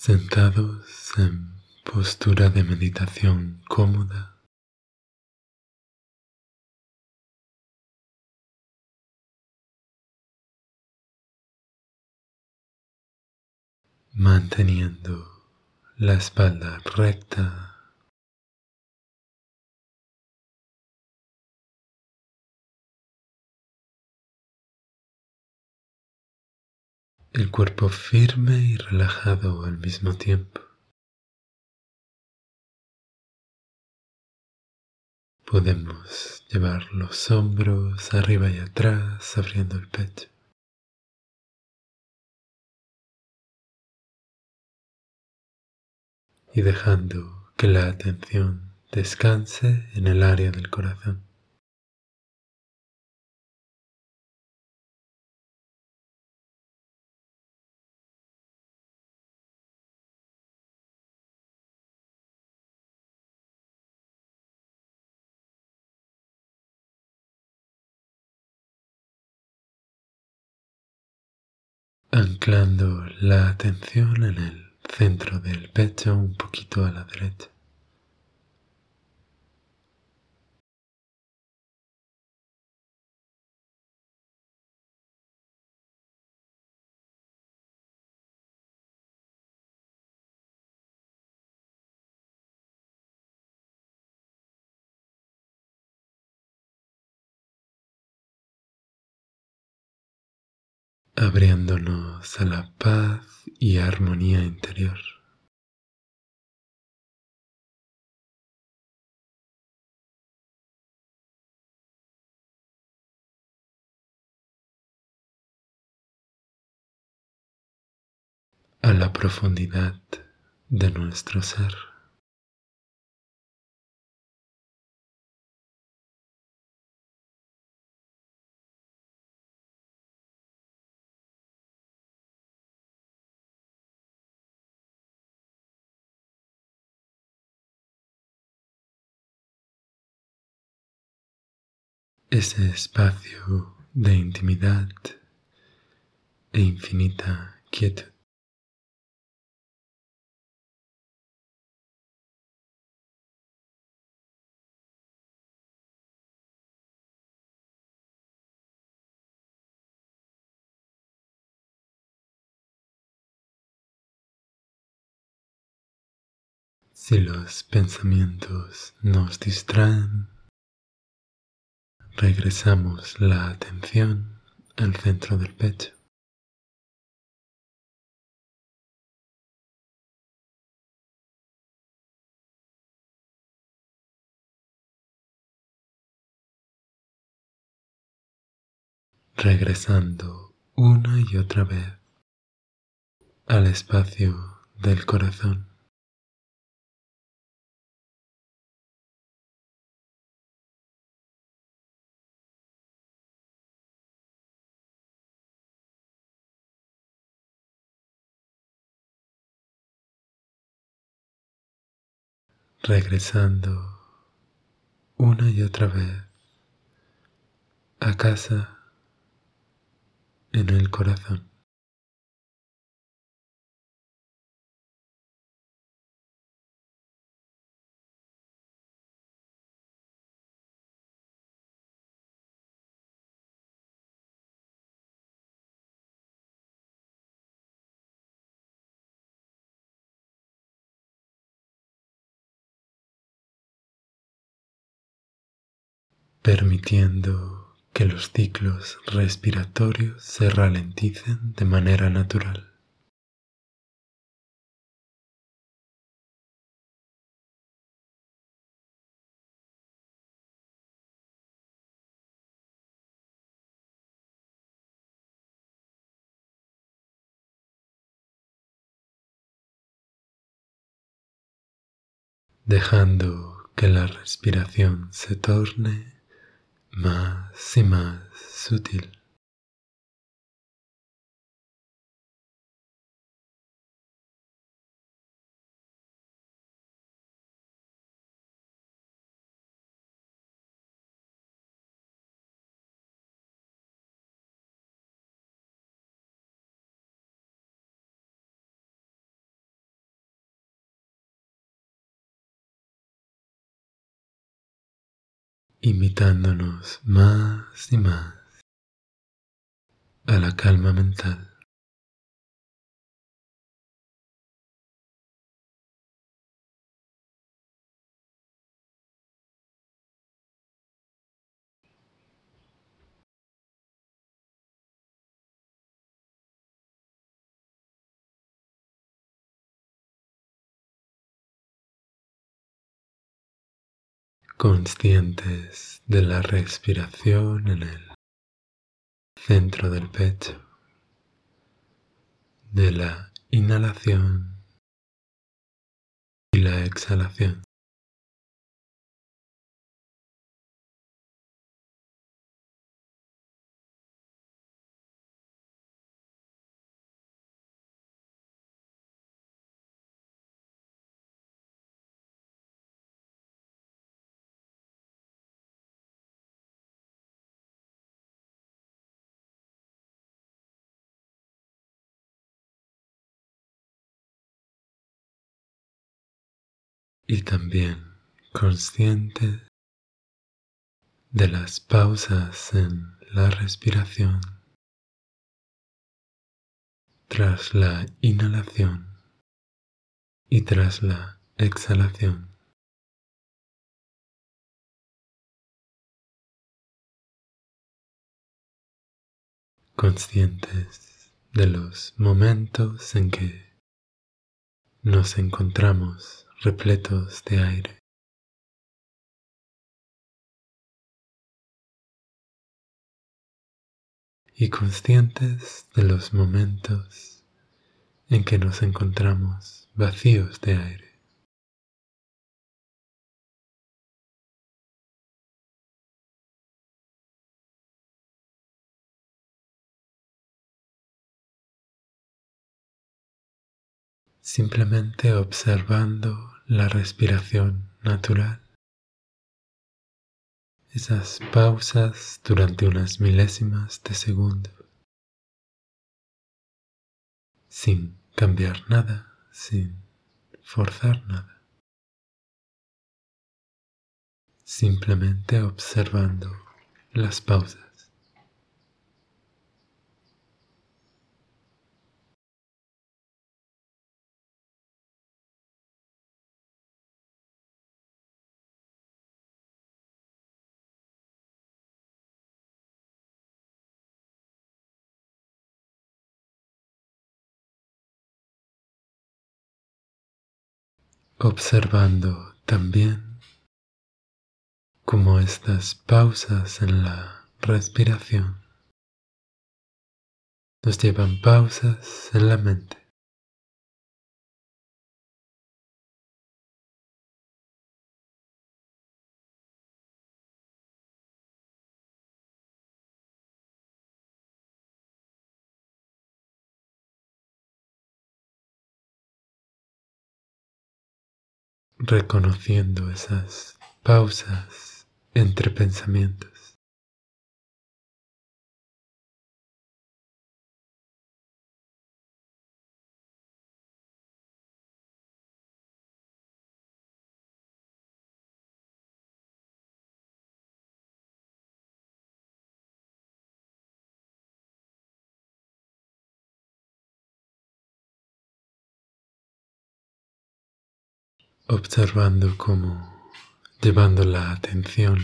Sentados en postura de meditación cómoda, manteniendo la espalda recta el cuerpo firme y relajado al mismo tiempo. Podemos llevar los hombros arriba y atrás, abriendo el pecho. Y dejando que la atención descanse en el área del corazón. Anclando la atención en el centro del pecho un poquito a la derecha. Abriéndonos a la paz y armonía interior. a la profundidad de nuestro ser. Ese espacio de intimidad e infinita quietud. Si los pensamientos nos distraen, regresamos la atención al centro del pecho. regresando una y otra vez al espacio del corazón. Regresando una y otra vez a casa en el corazón. Permitiendo que los ciclos respiratorios se ralenticen de manera natural. dejando que la respiración se torne más y más sutil. Invitándonos más y más a la calma mental. Conscientes de la respiración en el centro del pecho, de la inhalación y la exhalación. Y también consciente de las pausas en la respiración tras la inhalación y tras la exhalación. Conscientes de los momentos en que nos encontramos repletos de aire. Y conscientes de los momentos en que nos encontramos vacíos de aire. Simplemente observando la respiración natural. Esas pausas durante unas milésimas de segundo. Sin cambiar nada, sin forzar nada. Simplemente observando las pausas. Observando también cómo estas pausas en la respiración nos llevan pausas en la mente. Reconociendo esas pausas entre pensamientos. Observando cómo llevando la atención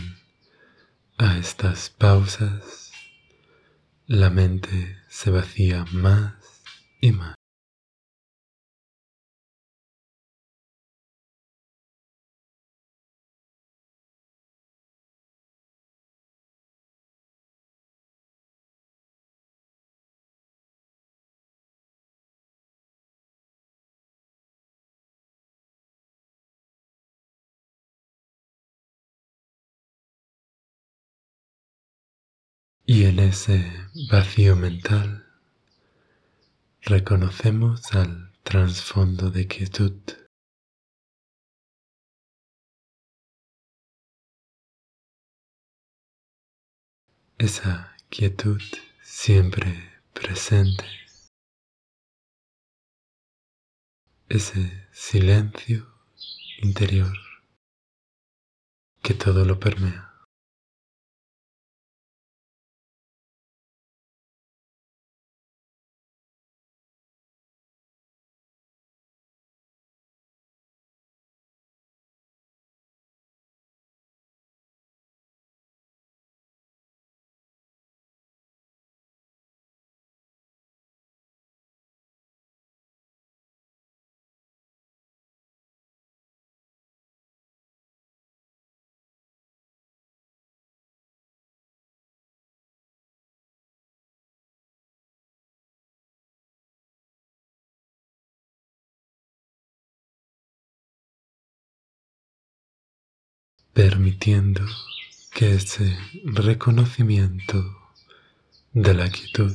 a estas pausas, la mente se vacía más y más. Y en ese vacío mental reconocemos al trasfondo de quietud. Esa quietud siempre presente. Ese silencio interior que todo lo permea. Permitiendo que ese reconocimiento de la quietud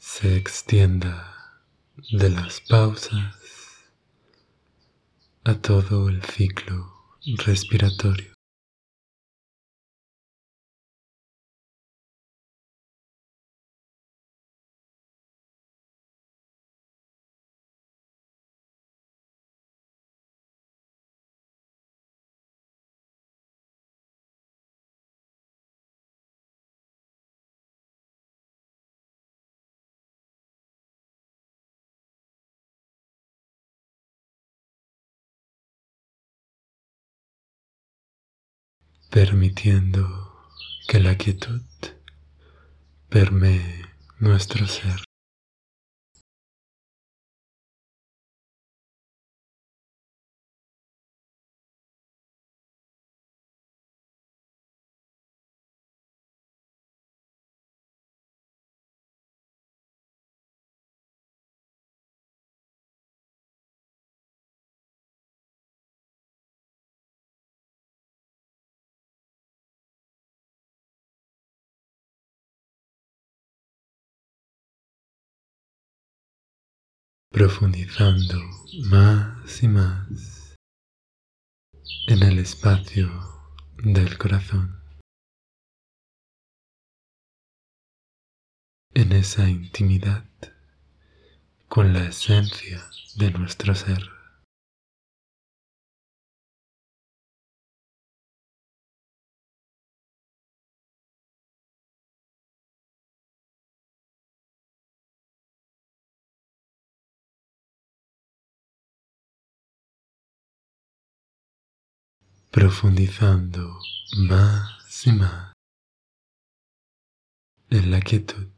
se extienda de las pausas a todo el ciclo respiratorio. Permitiendo que la quietud permee nuestro ser. Profundizando más y más en el espacio del corazón, en esa intimidad con la esencia de nuestro ser. Profundizando más y más en la quietud.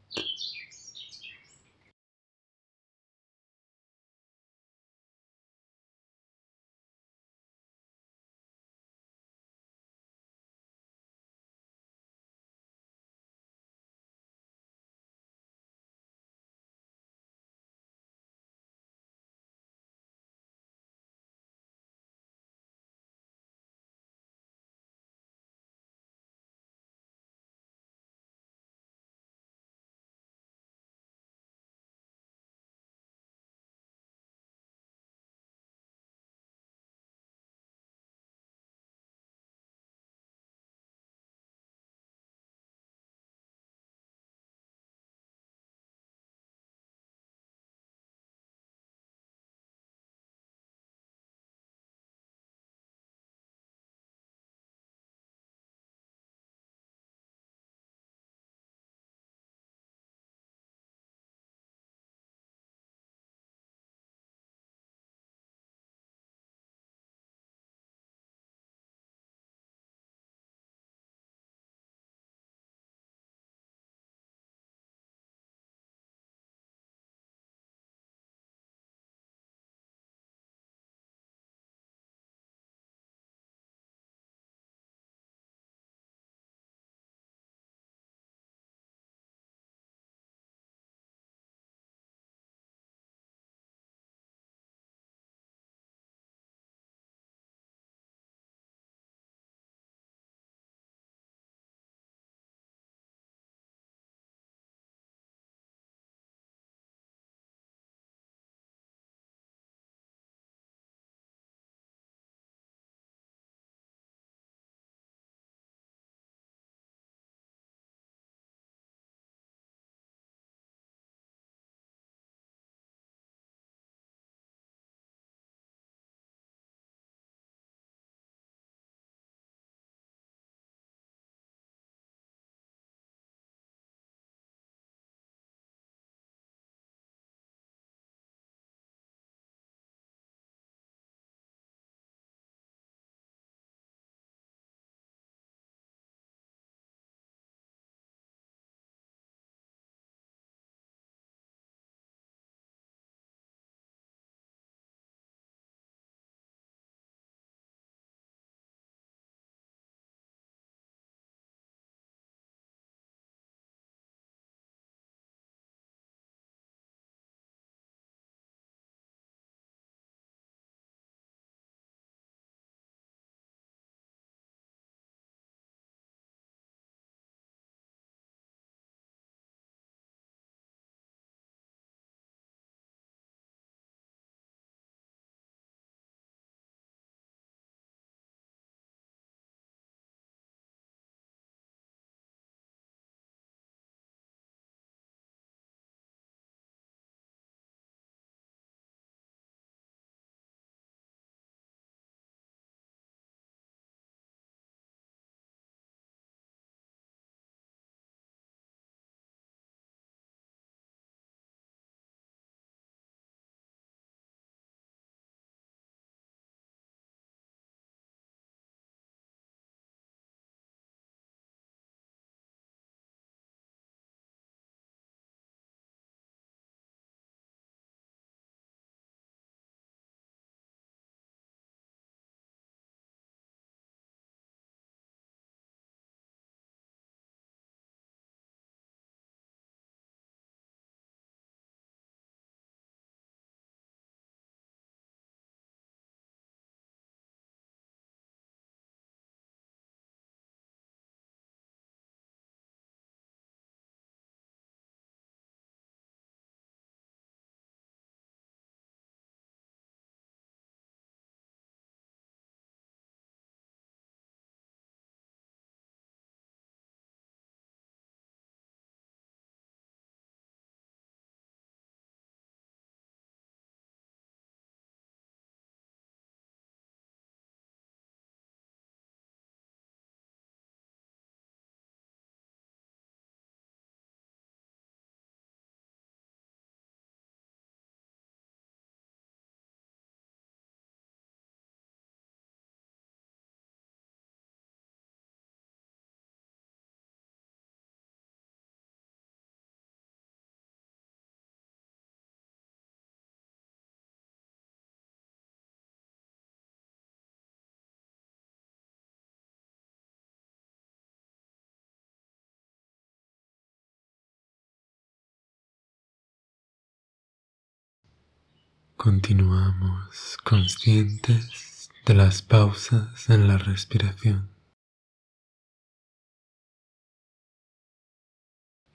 Continuamos conscientes de las pausas en la respiración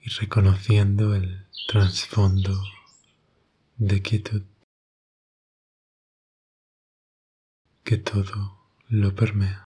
y reconociendo el trasfondo de quietud que todo lo permea.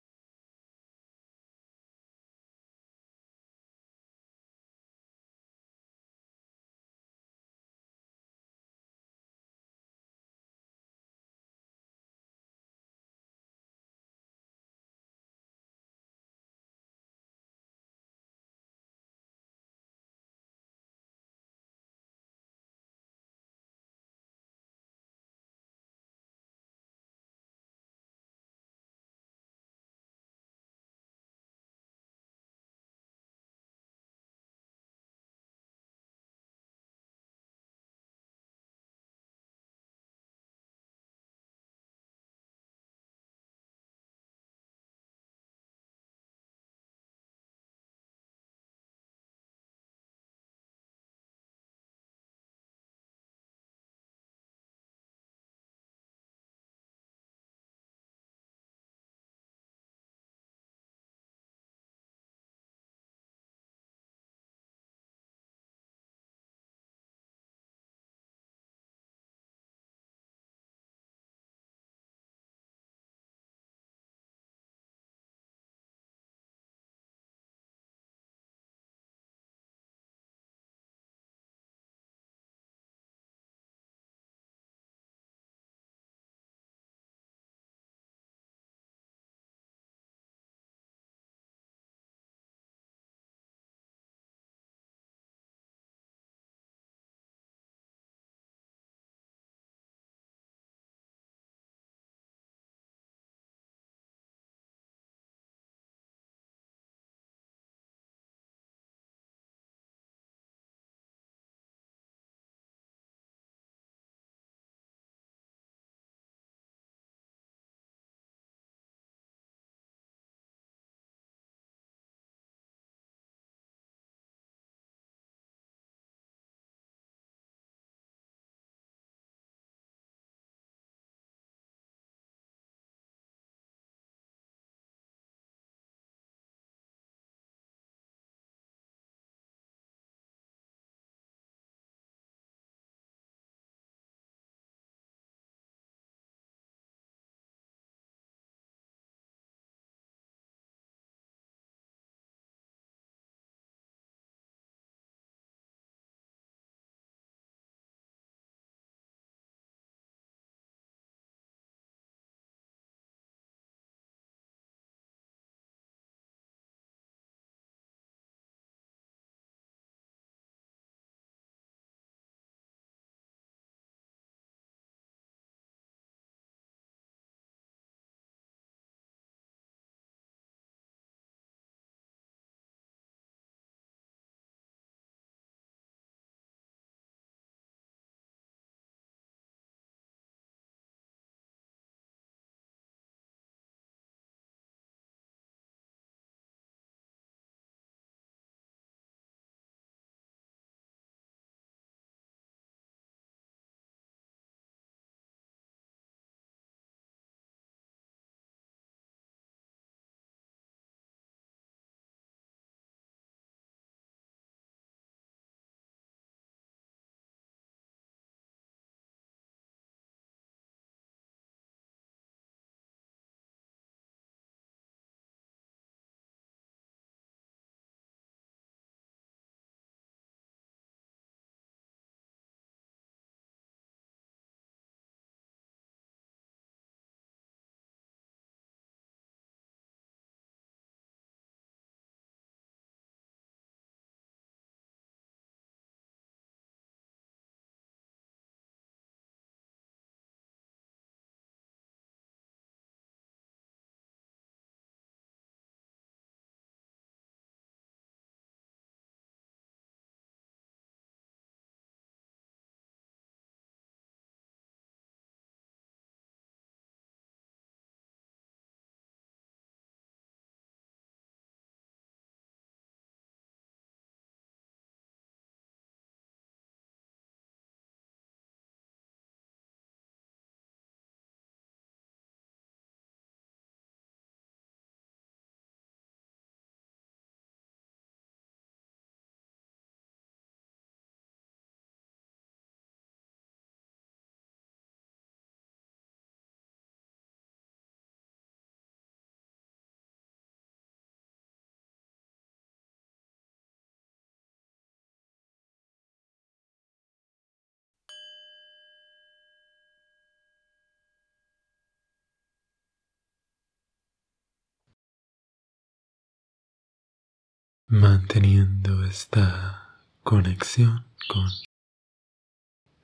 Manteniendo esta conexión con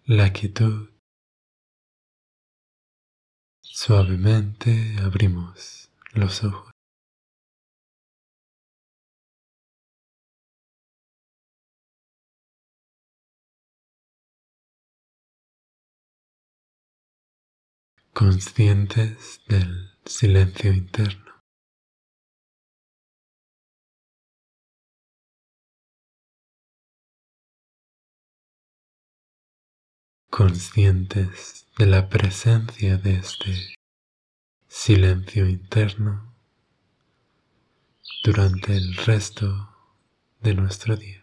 la quietud. Suavemente abrimos los ojos. conscientes del silencio interno. Conscientes de la presencia de este silencio interno durante el resto de nuestro día.